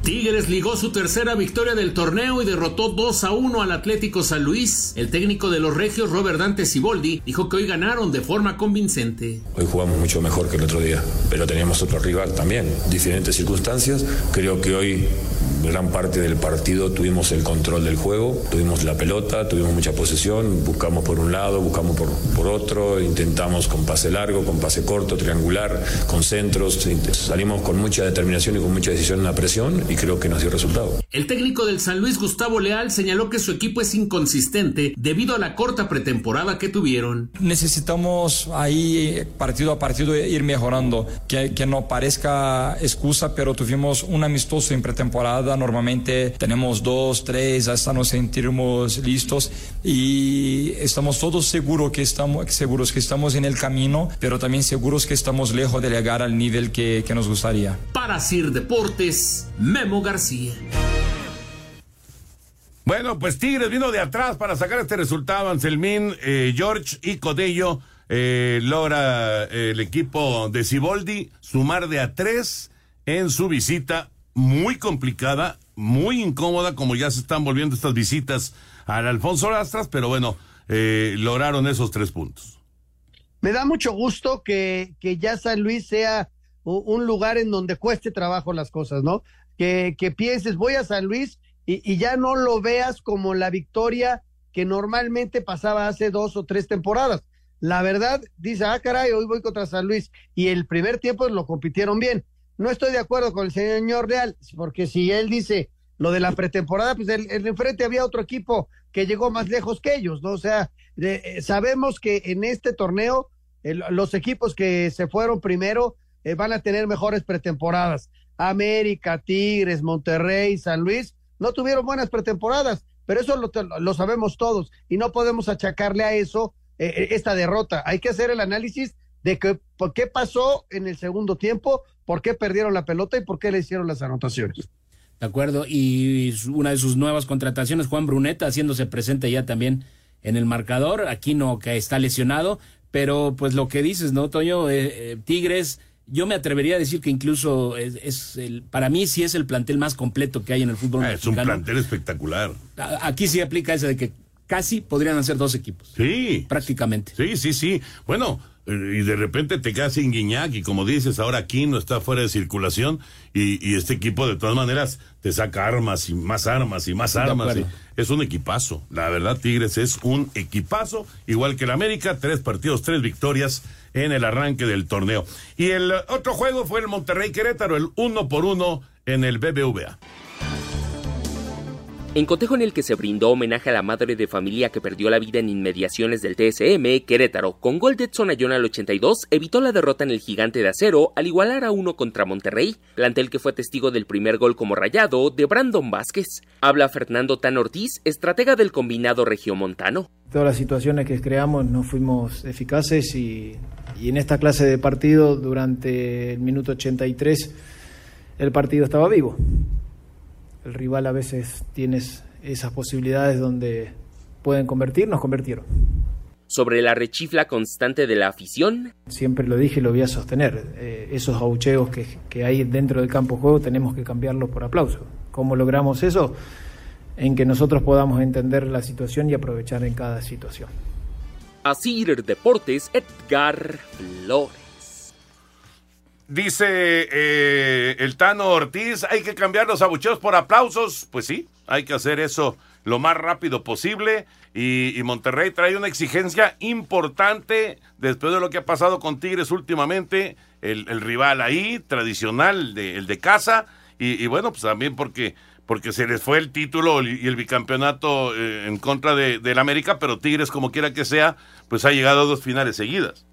Tigres ligó su tercera victoria del torneo y derrotó 2 a 1 al Atlético San Luis. El técnico de los Regios, Robert Dante Siboldi, dijo que hoy ganaron de forma convincente. Hoy jugamos mucho mejor que el otro día, pero teníamos otro rival también, diferentes circunstancias. Creo que hoy gran parte del partido tuvimos el control del juego, tuvimos la pelota, tuvimos mucha posesión, buscamos por un lado, buscamos por, por otro, intentamos con pase largo, con pase corto, triangular, con centros, salimos con mucha determinación y con mucha decisión en la presión y creo que nos dio resultado. El técnico del San Luis, Gustavo Leal, señaló que su equipo es inconsistente debido a la corta pretemporada que tuvieron. Necesitamos ahí partido a partido ir mejorando, que, que no parezca excusa, pero tuvimos un amistoso en pretemporada, normalmente tenemos dos, tres, hasta nos sentirnos listos y estamos todos seguros que estamos, seguros que estamos en el camino, pero también seguros que estamos lejos de llegar al nivel que, que nos gustaría. Para Sir Deportes, Memo García. Bueno, pues Tigres vino de atrás para sacar este resultado. Anselmín, eh, George y Codello eh, logra eh, el equipo de Ciboldi sumar de a tres en su visita muy complicada, muy incómoda, como ya se están volviendo estas visitas al Alfonso Lastras, pero bueno, eh, lograron esos tres puntos. Me da mucho gusto que, que ya San Luis sea un lugar en donde cueste trabajo las cosas, ¿no? Que, que pienses, voy a San Luis y, y ya no lo veas como la victoria que normalmente pasaba hace dos o tres temporadas. La verdad, dice, ah, caray, hoy voy contra San Luis. Y el primer tiempo lo compitieron bien. No estoy de acuerdo con el señor Real, porque si él dice lo de la pretemporada, pues el, el enfrente había otro equipo que llegó más lejos que ellos, ¿no? O sea, de- eh, sabemos que en este torneo el- los equipos que se fueron primero eh, van a tener mejores pretemporadas. América, Tigres, Monterrey, San Luis, no tuvieron buenas pretemporadas, pero eso lo, lo sabemos todos y no podemos achacarle a eso eh, eh, esta derrota. Hay que hacer el análisis de que, por qué pasó en el segundo tiempo, por qué perdieron la pelota y por qué le hicieron las anotaciones. De acuerdo. Y una de sus nuevas contrataciones, Juan Bruneta, haciéndose presente ya también en el marcador. Aquino que está lesionado. Pero pues lo que dices, ¿no, Toño? Eh, eh, Tigres, yo me atrevería a decir que incluso es, es el, para mí sí es el plantel más completo que hay en el fútbol Ah, es un plantel espectacular. Aquí sí aplica ese de que casi podrían hacer dos equipos. Sí. Prácticamente. Sí, sí, sí. Bueno, y de repente te quedas sin Guiñac y como dices, ahora aquí no está fuera de circulación y, y este equipo de todas maneras te saca armas y más armas y más armas. y- es un equipazo. La verdad, Tigres es un equipazo, igual que el América, tres partidos, tres victorias en el arranque del torneo. Y el otro juego fue el Monterrey Querétaro, el uno por uno en el BBVA. En cotejo en el que se brindó homenaje a la madre de familia que perdió la vida en inmediaciones del TSM, Querétaro, con gol de Edson Ayón al 82, evitó la derrota en el gigante de acero al igualar a uno contra Monterrey, plantel que fue testigo del primer gol como rayado de Brandon Vázquez. Habla Fernando Tan Ortiz, estratega del combinado regiomontano. Todas las situaciones que creamos no fuimos eficaces y en esta clase de partido durante el minuto 83 el partido estaba vivo el rival a veces tienes esas posibilidades donde pueden convertir, nos convirtieron. Sobre la rechifla constante de la afición. Siempre lo dije y lo voy a sostener. Eh, esos abucheos que, que hay dentro del campo de juego tenemos que cambiarlos por aplauso. ¿Cómo logramos eso? En que nosotros podamos entender la situación y aprovechar en cada situación. Así Deportes, Edgar Flores. Dice eh, el Tano Ortiz, hay que cambiar los abucheos por aplausos. Pues sí, hay que hacer eso lo más rápido posible. Y, Monterrey trae una exigencia importante después de lo que ha pasado con Tigres últimamente. El, rival ahí, tradicional, el de casa. Y, bueno, pues también porque, porque se les fue el título y el bicampeonato eh, en contra de, del América, pero Tigres, como quiera que sea, pues ha llegado a dos finales seguidas.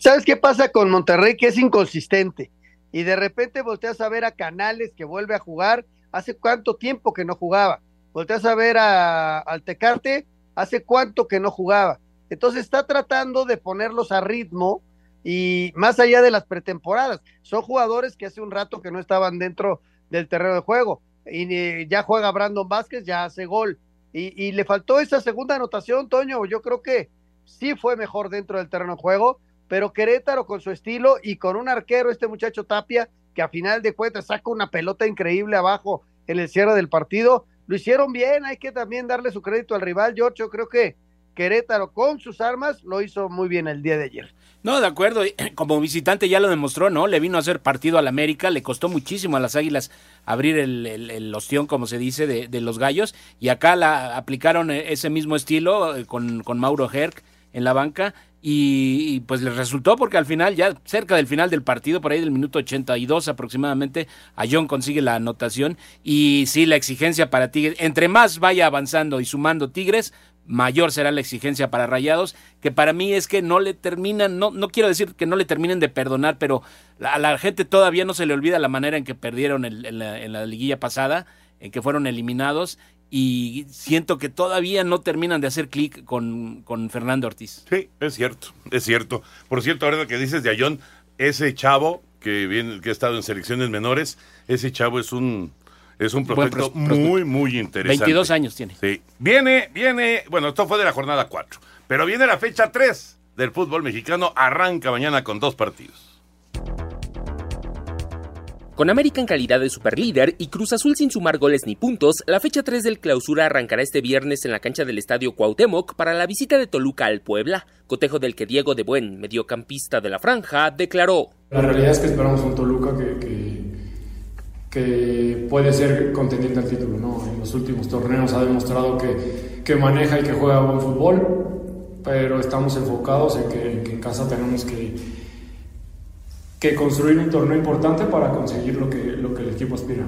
¿Sabes qué pasa con Monterrey? Que es inconsistente. Y de repente volteas a ver a Canales que vuelve a jugar. ¿Hace cuánto tiempo que no jugaba? Volteas a ver a, al Tecarte. ¿Hace cuánto que no jugaba? Entonces está tratando de ponerlos a ritmo y más allá de las pretemporadas. Son jugadores que hace un rato que no estaban dentro del terreno de juego. Y eh, ya juega Brandon Vázquez, ya hace gol. Y, y le faltó esa segunda anotación, Toño. Yo creo que sí fue mejor dentro del terreno de juego pero Querétaro con su estilo y con un arquero, este muchacho Tapia, que a final de cuentas saca una pelota increíble abajo en el cierre del partido, lo hicieron bien, hay que también darle su crédito al rival, George, yo creo que Querétaro con sus armas lo hizo muy bien el día de ayer. No, de acuerdo, como visitante ya lo demostró, ¿no? Le vino a hacer partido al América, le costó muchísimo a las Águilas abrir el, el, ostión, como se dice, de, los gallos, y acá la aplicaron e, ese mismo estilo eh, con, con Mauro Herc en la banca, y, pues les resultó porque al final, ya cerca del final del partido, por ahí del minuto 82 aproximadamente, a John consigue la anotación y sí, la exigencia para Tigres, entre más vaya avanzando y sumando Tigres, mayor será la exigencia para Rayados, que para mí es que no le terminan, no, no quiero decir que no le terminen de perdonar, pero a la gente todavía no se le olvida la manera en que perdieron en, la, en la liguilla pasada, en que fueron eliminados y siento que todavía no terminan de hacer clic con, con, Fernando Ortiz. Sí, es cierto, es cierto. Por cierto, ahora que dices de Ayón, ese chavo que, viene, que ha estado en selecciones menores, ese chavo es un, es un prospecto, muy, muy interesante. 22 años tiene. Sí. Viene, viene, bueno, esto fue de la jornada 4, pero viene la fecha 3 del fútbol mexicano, arranca mañana con dos partidos. Con América en calidad de superlíder y Cruz Azul sin sumar goles ni puntos, la fecha 3 del clausura arrancará este viernes en la cancha del Estadio Cuauhtémoc para la visita de Toluca al Puebla, cotejo del que Diego de Buen, mediocampista de la franja, declaró. La realidad es que esperamos un Toluca que, puede ser contendiente al título. ¿no? En los últimos torneos ha demostrado que maneja y que juega buen fútbol, pero estamos enfocados en que en casa tenemos que que construir un torneo importante para conseguir lo que, lo que el equipo aspira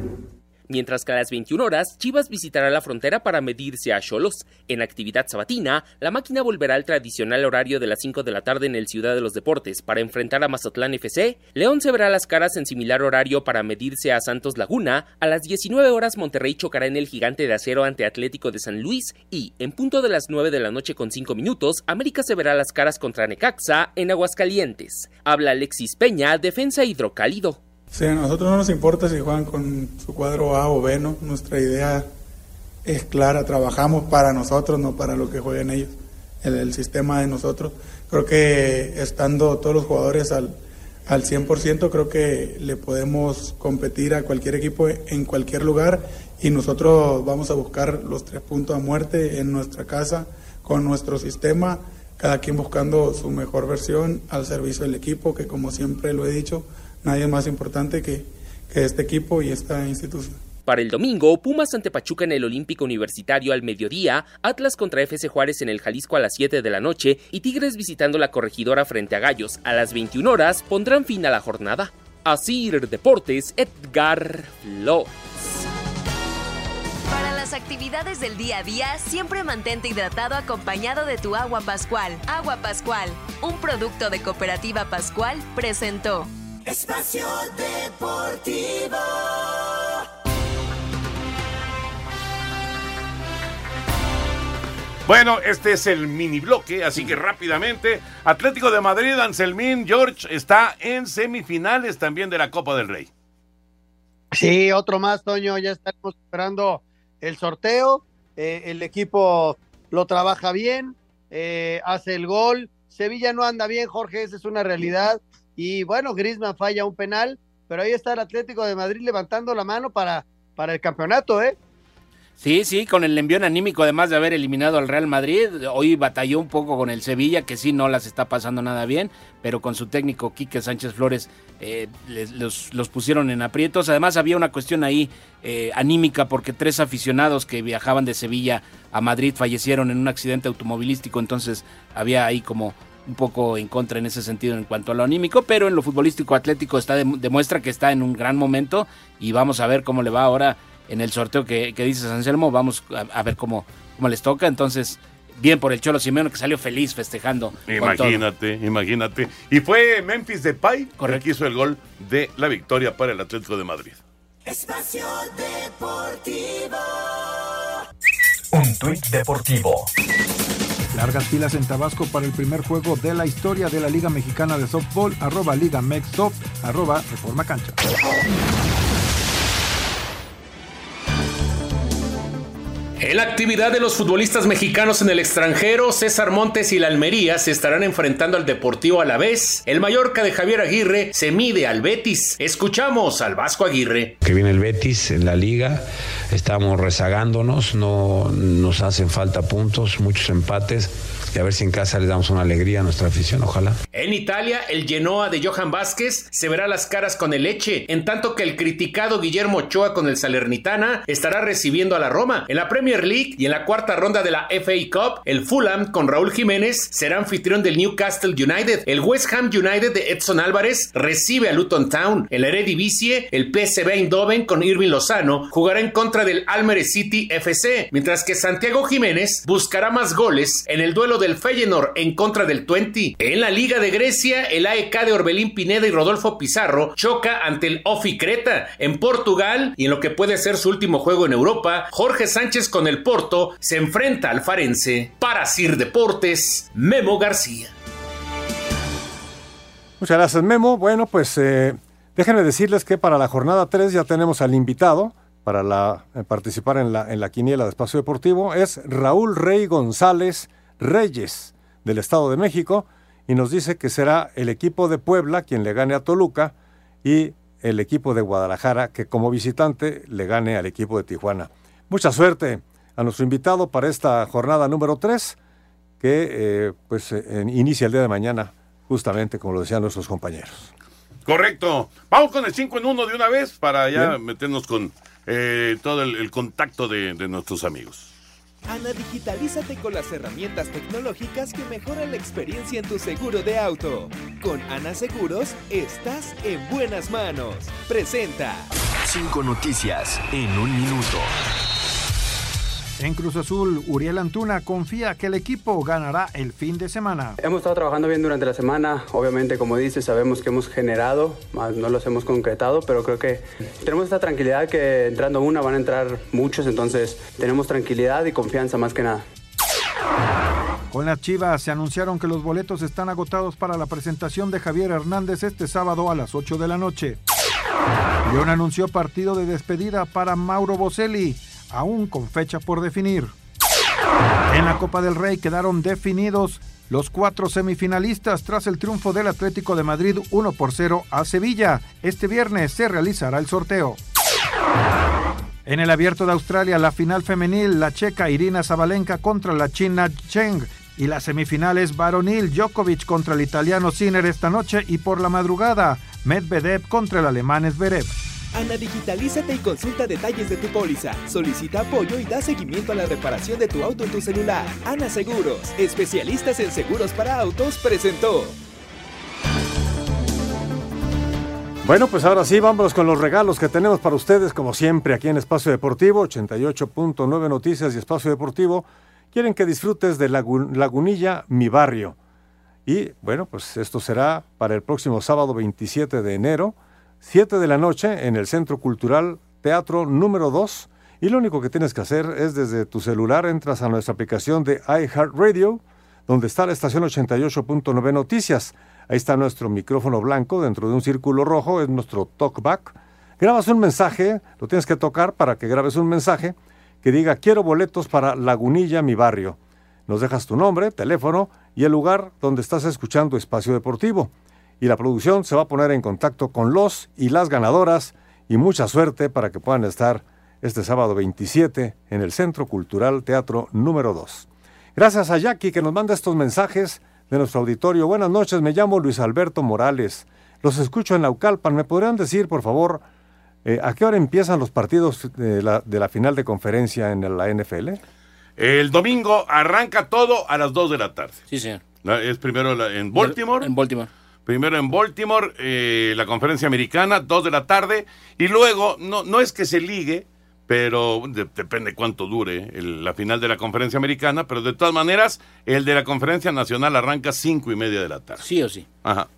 mientras que a las 21 horas Chivas visitará la frontera para medirse a Cholos. En actividad sabatina, la máquina volverá al tradicional horario de las 5 de la tarde en el Ciudad de los Deportes para enfrentar a Mazatlán FC. León se verá las caras en similar horario para medirse a Santos Laguna. A las 19 horas Monterrey chocará en el Gigante de Acero ante Atlético de San Luis y, en punto de las 9 de la noche con 5 minutos, América se verá las caras contra Necaxa en Aguascalientes. Habla Alexis Peña, defensa hidrocálido. Sí, a nosotros no nos importa si juegan con su cuadro A o B, ¿no? Nuestra idea es clara, trabajamos para nosotros, no para lo que jueguen ellos, el, sistema de nosotros. Creo que estando todos los jugadores al, al 100%, creo que le podemos competir a cualquier equipo en cualquier lugar y nosotros vamos a buscar los tres puntos a muerte en nuestra casa, con nuestro sistema, cada quien buscando su mejor versión al servicio del equipo, que como siempre lo he dicho, nadie más importante que, que este equipo y esta institución. Para el domingo, Pumas ante Pachuca en el Olímpico Universitario al mediodía, Atlas contra FC Juárez en el Jalisco a las 7 de la noche y Tigres visitando la corregidora frente a Gallos a las 21 horas pondrán fin a la jornada. Así Deportes, Edgar Flores las actividades del día a día, siempre mantente hidratado acompañado de tu agua Pascual. Agua Pascual, un producto de Cooperativa Pascual, presentó. Espacio Deportivo. Bueno, este es el mini bloque, así que rápidamente, Atlético de Madrid, Anselmín, George está en semifinales también de la Copa del Rey. Sí, otro más, Toño, ya estamos esperando el sorteo, eh, el equipo lo trabaja bien, eh, hace el gol, Sevilla no anda bien, Jorge, esa es una realidad, y bueno, Griezmann falla un penal, pero ahí está el Atlético de Madrid levantando la mano para, para el campeonato, ¿eh? Sí, sí, con el envión anímico, además de haber eliminado al Real Madrid, hoy batalló un poco con el Sevilla, que sí no las está pasando nada bien, pero con su técnico Quique Sánchez Flores eh, los, los pusieron en aprietos. Además había una cuestión ahí eh, anímica porque tres aficionados que viajaban de Sevilla a Madrid fallecieron en un accidente automovilístico, entonces había ahí como un poco en contra en ese sentido en cuanto a lo anímico, pero en lo futbolístico Atlético está dem- demuestra que está en un gran momento y vamos a ver cómo le va ahora en el sorteo que, que dices Anselmo, vamos a, a ver cómo, cómo les toca, entonces bien por el Cholo Simeone que salió feliz festejando. Imagínate, imagínate. Y fue Memphis Depay el que hizo el gol de la victoria para el Atlético de Madrid. Espacio Deportivo. Un tuit deportivo. Largas filas en Tabasco para el primer juego de la historia de la Liga Mexicana de Softball, arroba Liga arroba Reforma Cancha. En la actividad de los futbolistas mexicanos en el extranjero, César Montes y la Almería se estarán enfrentando al Deportivo a la vez. El Mallorca de Javier Aguirre se mide al Betis. Escuchamos al Vasco Aguirre. que viene el Betis en la liga, estamos rezagándonos, no nos hacen falta puntos, muchos empates y a ver si en casa le damos una alegría a nuestra afición, ojalá. En Italia, el Genoa de Johan Vázquez se verá las caras con el Leche, en tanto que el criticado Guillermo Ochoa con el Salernitana estará recibiendo a la Roma. En la Premier League y en la cuarta ronda de la FA Cup, el Fulham con Raúl Jiménez será anfitrión del Newcastle United. El West Ham United de Edson Álvarez recibe a Luton Town. En la Eredivisie, el PSV Eindhoven con Irving Lozano jugará en contra del Almere City FC, mientras que Santiago Jiménez buscará más goles en el duelo del Feyenoord en contra del Twente. En la Liga de Grecia, el AEK de Orbelín Pineda y Rodolfo Pizarro choca ante el Ofi Creta. En Portugal, y en lo que puede ser su último juego en Europa, Jorge Sánchez con el Porto se enfrenta al Farense. Para Sir Deportes, Memo García. Muchas gracias, Memo. Bueno, pues eh, déjenme decirles que para la jornada 3 ya tenemos al invitado para eh, participar en la, en la quiniela de Espacio Deportivo. Es Raúl Rey González Reyes, del Estado de México, y nos dice que será el equipo de Puebla quien le gane a Toluca y el equipo de Guadalajara que como visitante le gane al equipo de Tijuana. Mucha suerte a nuestro invitado para esta jornada número 3 que eh, pues eh, inicia el día de mañana justamente como lo decían nuestros compañeros. Correcto. Vamos con el 5 en 1 de una vez para ya Bien. meternos con eh, todo el, el contacto de, de nuestros amigos. Ana, digitalízate con las herramientas tecnológicas que mejoran la experiencia en tu seguro de auto. Con Ana Seguros, estás en buenas manos. Presenta. Cinco noticias en un minuto. En Cruz Azul, Uriel Antuna confía que el equipo ganará el fin de semana. Hemos estado trabajando bien durante la semana, obviamente como dices, sabemos que hemos generado, más no los hemos concretado, pero creo que tenemos esta tranquilidad que entrando una van a entrar muchos, entonces tenemos tranquilidad y confianza más que nada. Con las Chivas se anunciaron que los boletos están agotados para la presentación de Javier Hernández este sábado a las 8 de la noche. León anunció partido de despedida para Mauro Boselli, aún con fecha por definir. En la Copa del Rey quedaron definidos los cuatro semifinalistas tras el triunfo del Atlético de Madrid 1 por 0 a Sevilla. Este viernes se realizará el sorteo. En el Abierto de Australia, la final femenil, la checa Irina Zabalenka contra la china Cheng y las semifinales varonil Djokovic contra el italiano Sinner esta noche y por la madrugada Medvedev contra el alemán Zverev. Ana, digitalízate y consulta detalles de tu póliza. Solicita apoyo y da seguimiento a la reparación de tu auto en tu celular. Ana Seguros, especialistas en seguros para autos, presentó. Bueno, pues ahora sí, vámonos con los regalos que tenemos para ustedes, como siempre, aquí en Espacio Deportivo, 88.9 Noticias y Espacio Deportivo. Quieren que disfrutes de Lagu- Lagunilla, mi barrio. Y bueno, pues esto será para el próximo sábado 27 de enero, 7 de la noche, en el Centro Cultural Teatro número 2. Y lo único que tienes que hacer es desde tu celular entras a nuestra aplicación de iHeartRadio, donde está la estación 88.9 Noticias. Ahí está nuestro micrófono blanco dentro de un círculo rojo, es nuestro talkback. Grabas un mensaje, lo tienes que tocar para que grabes un mensaje que diga quiero boletos para Lagunilla, mi barrio. Nos dejas tu nombre, teléfono y el lugar donde estás escuchando Espacio Deportivo. Y la producción se va a poner en contacto con los y las ganadoras y mucha suerte para que puedan estar este sábado 27 en el Centro Cultural Teatro número 2. Gracias a Jackie que nos manda estos mensajes de nuestro auditorio. Buenas noches, me llamo Luis Alberto Morales. Los escucho en Naucalpan. ¿Me podrían decir, por favor, eh, a qué hora empiezan los partidos de la, de la final de conferencia en la NFL? El domingo arranca todo a las 2 de la tarde. Sí, señor. La- Es primero la- en Baltimore. En Baltimore. Primero en Baltimore, eh, la conferencia americana, 2 de la tarde. Y luego, no, no es que se ligue, pero de- depende cuánto dure el- la final de la conferencia americana. Pero de todas maneras, el de la conferencia nacional arranca 5 y media de la tarde. Sí o sí. Ajá.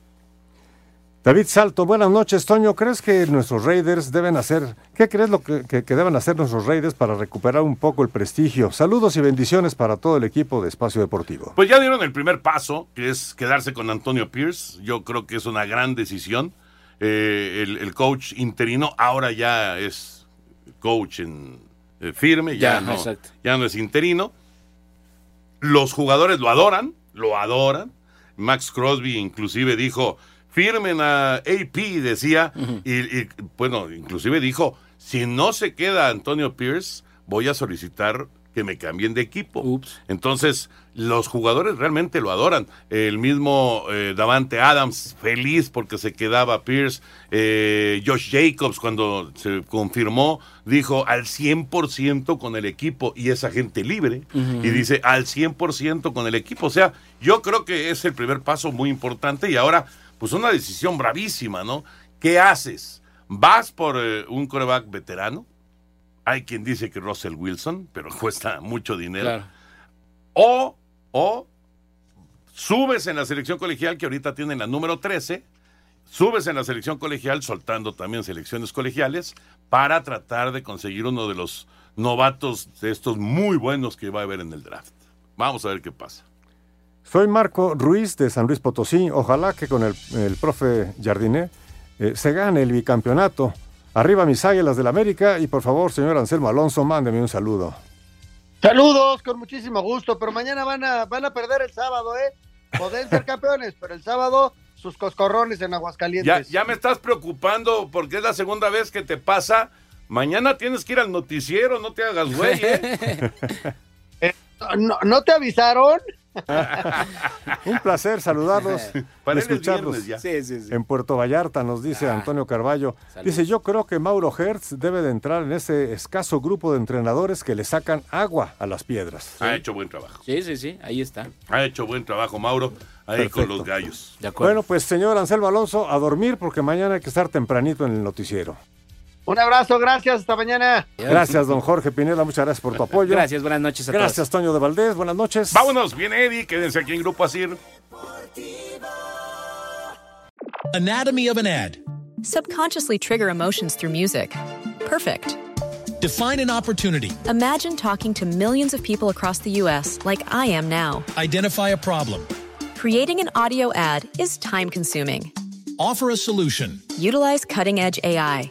David Salto, buenas noches, Toño. ¿Crees que nuestros Raiders deben hacer, qué crees lo que, que- que deben hacer nuestros Raiders para recuperar un poco el prestigio? Saludos y bendiciones para todo el equipo de Espacio Deportivo. Pues ya dieron el primer paso, que es quedarse con Antonio Pierce. Yo creo que es una gran decisión. Eh, el, el coach interino ahora ya es coach en, eh, firme, ya, Ya, no, exacto. ya no es interino. Los jugadores lo adoran, lo adoran. Max Crosby inclusive dijo, firmen a AP, decía, y, y, bueno, inclusive dijo, si no se queda Antonio Pierce, voy a solicitar que me cambien de equipo. Entonces, los jugadores realmente lo adoran. El mismo eh, Davante Adams, feliz porque se quedaba Pierce. Eh, Josh Jacobs, cuando se confirmó, dijo al 100% con el equipo y es agente libre. Y dice al 100% con el equipo. O sea, yo creo que es el primer paso muy importante y ahora, pues una decisión bravísima, ¿no? ¿Qué haces? ¿Vas por eh, un coreback veterano? Hay quien dice que Russell Wilson, pero cuesta mucho dinero. Claro. O, o subes en la selección colegial, que ahorita tienen la número 13, subes en la selección colegial, soltando también selecciones colegiales, para tratar de conseguir uno de los novatos de estos muy buenos que va a haber en el draft. Vamos a ver qué pasa. Soy Marco Ruiz de San Luis Potosí. Ojalá que con el, el profe Jardiné eh, se gane el bicampeonato. Arriba mis águilas del América y por favor, señor Anselmo Alonso, mándeme un saludo. Saludos, con muchísimo gusto, pero mañana van a, van a perder el sábado, ¿eh? Pueden ser campeones, pero el sábado sus coscorrones en Ya, Aguascalientes. ya me estás preocupando porque es la segunda vez que te pasa. Mañana tienes que ir al noticiero, no te hagas güey, ¿eh? ¿No, ¿no te avisaron? Un placer saludarlos, Para es escucharlos. viernes ya. Sí, sí, sí. En Puerto Vallarta nos dice Antonio Carballo. Dice, yo creo que Mauro Hertz debe de entrar en ese escaso grupo de entrenadores que le sacan agua a las piedras. Ha hecho buen trabajo. Sí, sí, sí, ahí está. Ha hecho buen trabajo, Mauro, ahí con Perfecto. los gallos. De acuerdo. Bueno, pues señor Anselmo Alonso, a dormir porque mañana hay que estar tempranito en el noticiero. Un abrazo, gracias, hasta mañana. Gracias, don Jorge Pineda, muchas gracias por tu apoyo. Gracias, buenas noches a todos. Gracias, Toño de Valdés, buenas noches. Vámonos, viene Eddie, quédense aquí en Grupo Asir. Anatomy of an ad. Subconsciously trigger emotions through music. Perfect. Define an opportunity. Imagine talking to millions of people across the U.S. like I am now. Identify a problem. Creating an audio ad is time consuming. Offer a solution. Utilize cutting edge AI.